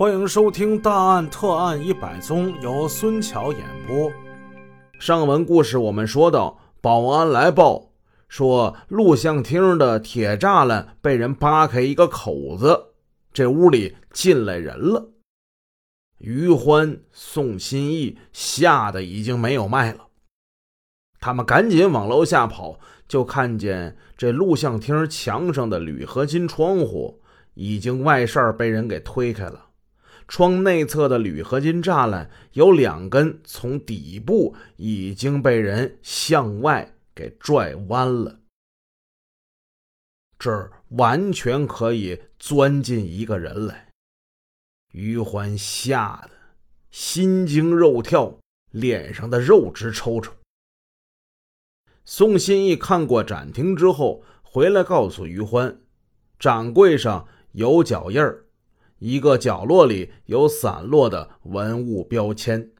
欢迎收听《大案特案一百宗》，由孙桥演播。上文故事我们说到，保安来报说，录像厅的铁栅栏被人扒开一个口子，这屋里进来人了。于欢、宋新义吓得已经没有脉了，他们赶紧往楼下跑，就看见这录像厅墙上的铝合金窗户已经外扇被人给推开了。窗内侧的铝合金栅栏有两根，从底部已经被人向外给拽弯了，这儿完全可以钻进一个人来。于欢吓得心惊肉跳，脸上的肉直抽抽。宋新义看过展厅之后，回来告诉于欢，展柜上有脚印儿。一个角落里有散落的文物标签，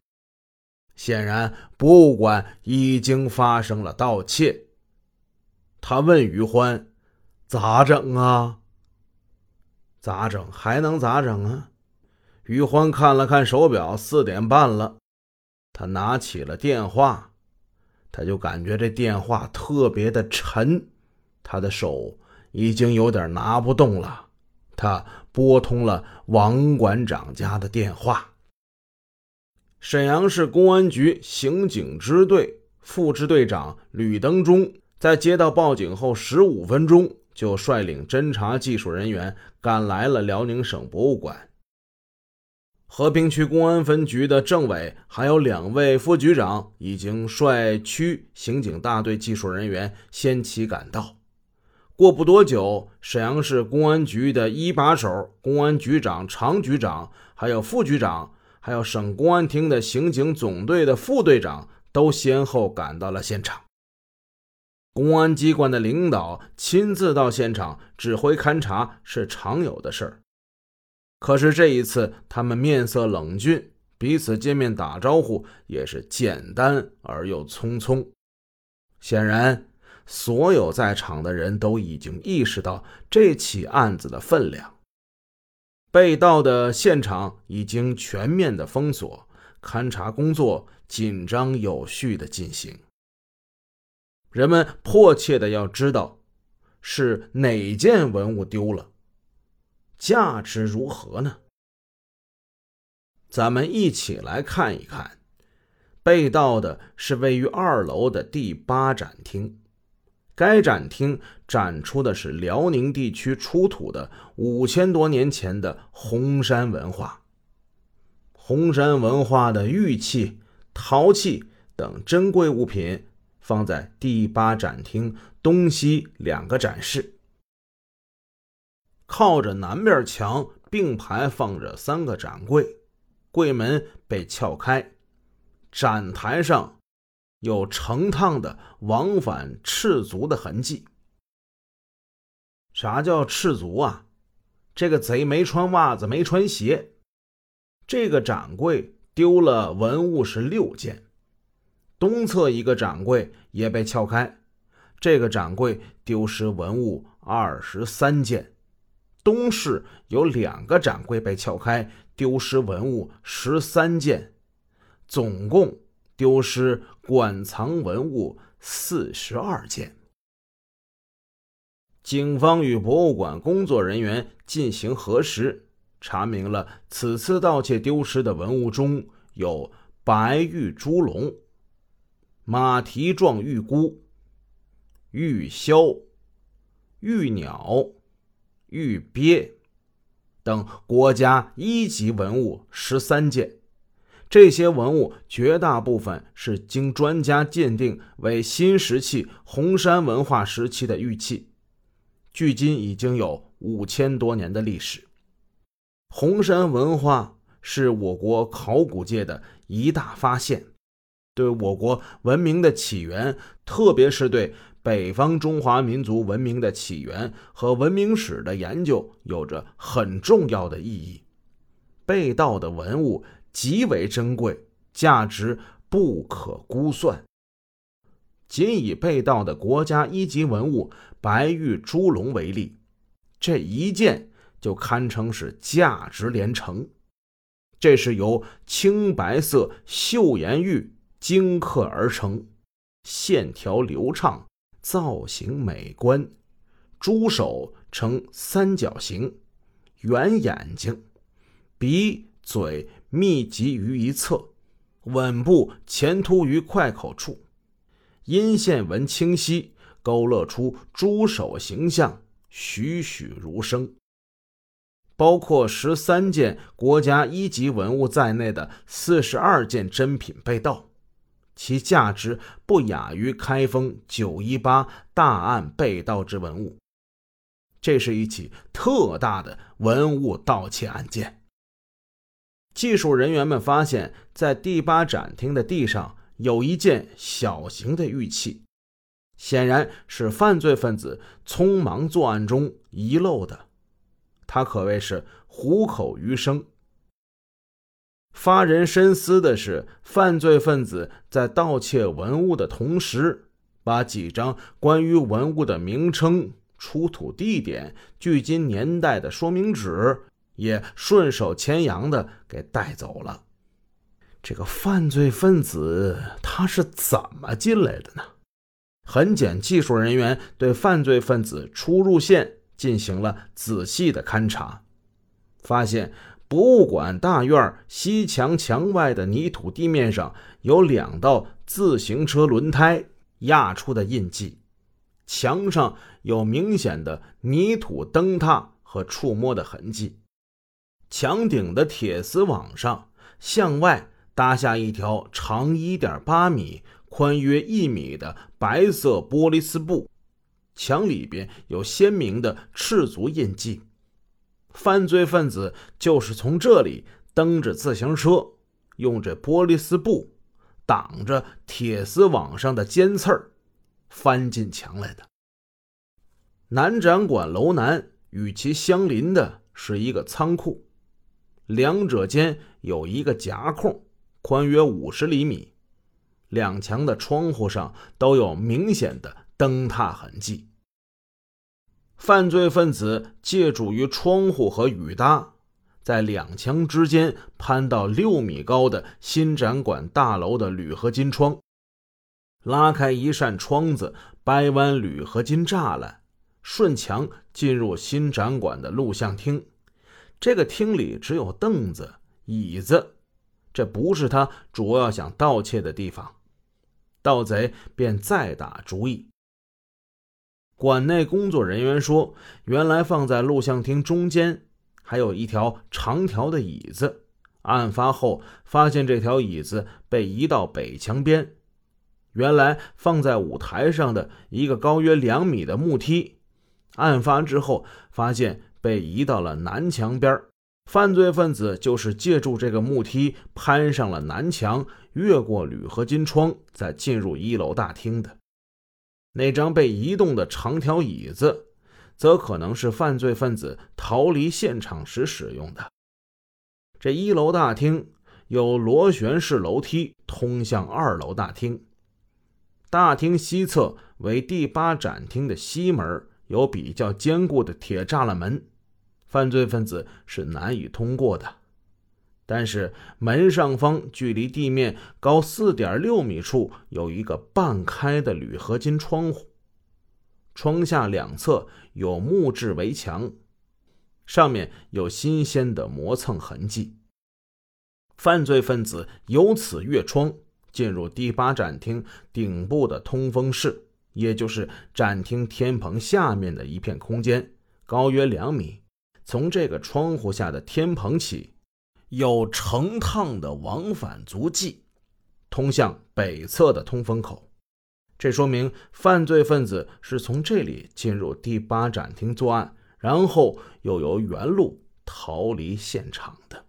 显然博物馆已经发生了盗窃。他问于欢：“咋整啊？咋整？还能咋整啊？”于欢看了看手表，四点半了。他拿起了电话，他就感觉这电话特别的沉，他的手已经有点拿不动了。他拨通了王馆长家的电话。沈阳市公安局刑警支队副支队长吕登忠在接到报警后十五分钟，就率领侦查技术人员赶来了辽宁省博物馆。和平区公安分局的政委还有两位副局长已经率区刑警大队技术人员先期赶到。过不多久，沈阳市公安局的一把手、公安局长、常局长，还有副局长，还有省公安厅的刑警总队的副队长，都先后赶到了现场。公安机关的领导亲自到现场指挥勘查是常有的事儿，可是这一次，他们面色冷峻，彼此见面打招呼也是简单而又匆匆，显然。所有在场的人都已经意识到这起案子的分量。被盗的现场已经全面的封锁，勘查工作紧张有序的进行。人们迫切的要知道是哪件文物丢了，价值如何呢？咱们一起来看一看，被盗的是位于二楼的第八展厅。该展厅展出的是辽宁地区出土的五千多年前的红山文化。红山文化的玉器、陶器等珍贵物品放在第八展厅东西两个展示。靠着南面墙并排放着三个展柜，柜门被撬开，展台上。有成趟的往返赤足的痕迹。啥叫赤足啊？这个贼没穿袜子，没穿鞋。这个展柜丢了文物是六件，东侧一个展柜也被撬开，这个展柜丢失文物二十三件。东市有两个展柜被撬开，丢失文物十三件，总共。丢失馆藏文物四十二件。警方与博物馆工作人员进行核实，查明了此次盗窃丢失的文物中有白玉猪龙、马蹄状玉箍、玉箫、玉鸟、玉鳖等国家一级文物十三件。这些文物绝大部分是经专家鉴定为新石器红山文化时期的玉器，距今已经有五千多年的历史。红山文化是我国考古界的一大发现，对我国文明的起源，特别是对北方中华民族文明的起源和文明史的研究，有着很重要的意义。被盗的文物。极为珍贵，价值不可估算。仅以被盗的国家一级文物白玉猪龙为例，这一件就堪称是价值连城。这是由青白色岫岩玉精刻而成，线条流畅，造型美观。猪手呈三角形，圆眼睛，鼻嘴密集于一侧，吻部前凸于快口处，阴线纹清晰，勾勒出猪首形象，栩栩如生。包括十三件国家一级文物在内的四十二件珍品被盗，其价值不亚于开封九一八大案被盗之文物。这是一起特大的文物盗窃案件。技术人员们发现，在第八展厅的地上有一件小型的玉器，显然是犯罪分子匆忙作案中遗漏的。他可谓是虎口余生。发人深思的是，犯罪分子在盗窃文物的同时，把几张关于文物的名称、出土地点、距今年代的说明纸也顺手牵羊的给带走了。这个犯罪分子他是怎么进来的呢？痕检技术人员对犯罪分子出入线。进行了仔细的勘察，发现博物馆大院西墙墙外的泥土地面上有两道自行车轮胎压出的印记，墙上有明显的泥土蹬踏和触摸的痕迹，墙顶的铁丝网上向外搭下一条长一点八米、宽约一米的白色玻璃丝布。墙里边有鲜明的赤足印记，犯罪分子就是从这里蹬着自行车，用这玻璃丝布挡着铁丝网上的尖刺儿，翻进墙来的。南展馆楼南与其相邻的是一个仓库，两者间有一个夹空，宽约五十厘米，两墙的窗户上都有明显的蹬踏痕迹。犯罪分子借助于窗户和雨搭，在两墙之间攀到六米高的新展馆大楼的铝合金窗，拉开一扇窗子，掰弯铝合金栅栏，顺墙进入新展馆的录像厅。这个厅里只有凳子、椅子，这不是他主要想盗窃的地方。盗贼便再打主意。馆内工作人员说：“原来放在录像厅中间还有一条长条的椅子。案发后发现这条椅子被移到北墙边。原来放在舞台上的一个高约两米的木梯，案发之后发现被移到了南墙边。犯罪分子就是借助这个木梯攀上了南墙，越过铝合金窗，再进入一楼大厅的。”那张被移动的长条椅子，则可能是犯罪分子逃离现场时使用的。这一楼大厅有螺旋式楼梯通向二楼大厅，大厅西侧为第八展厅的西门，有比较坚固的铁栅栏门，犯罪分子是难以通过的。但是门上方距离地面高四点六米处有一个半开的铝合金窗户，窗下两侧有木质围墙，上面有新鲜的磨蹭痕迹。犯罪分子由此越窗进入第八展厅顶部的通风室，也就是展厅天棚下面的一片空间，高约两米。从这个窗户下的天棚起。有成趟的往返足迹，通向北侧的通风口。这说明犯罪分子是从这里进入第八展厅作案，然后又由原路逃离现场的。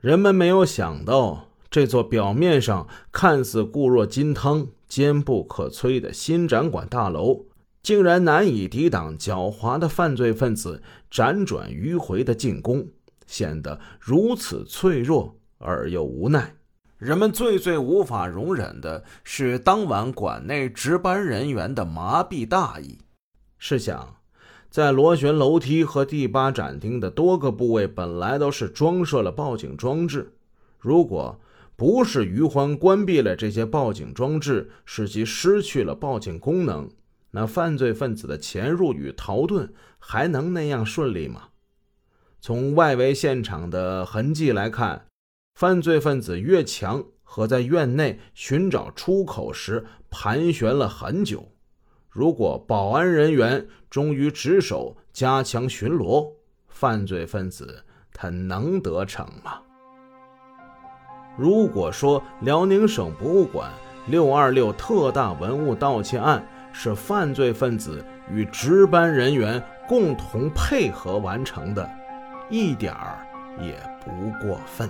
人们没有想到，这座表面上看似固若金汤、坚不可摧的新展馆大楼，竟然难以抵挡狡猾的犯罪分子辗转迂回的进攻。显得如此脆弱而又无奈。人们最最无法容忍的是当晚馆内值班人员的麻痹大意。试想，在螺旋楼梯和第八展厅的多个部位本来都是装设了报警装置，如果不是余欢关闭了这些报警装置，使其失去了报警功能，那犯罪分子的潜入与逃遁还能那样顺利吗？从外围现场的痕迹来看，犯罪分子越墙和在院内寻找出口时盘旋了很久。如果保安人员忠于职守，加强巡逻，犯罪分子他能得逞吗？如果说辽宁省博物馆六二六特大文物盗窃案是犯罪分子与值班人员共同配合完成的，一点儿也不过分。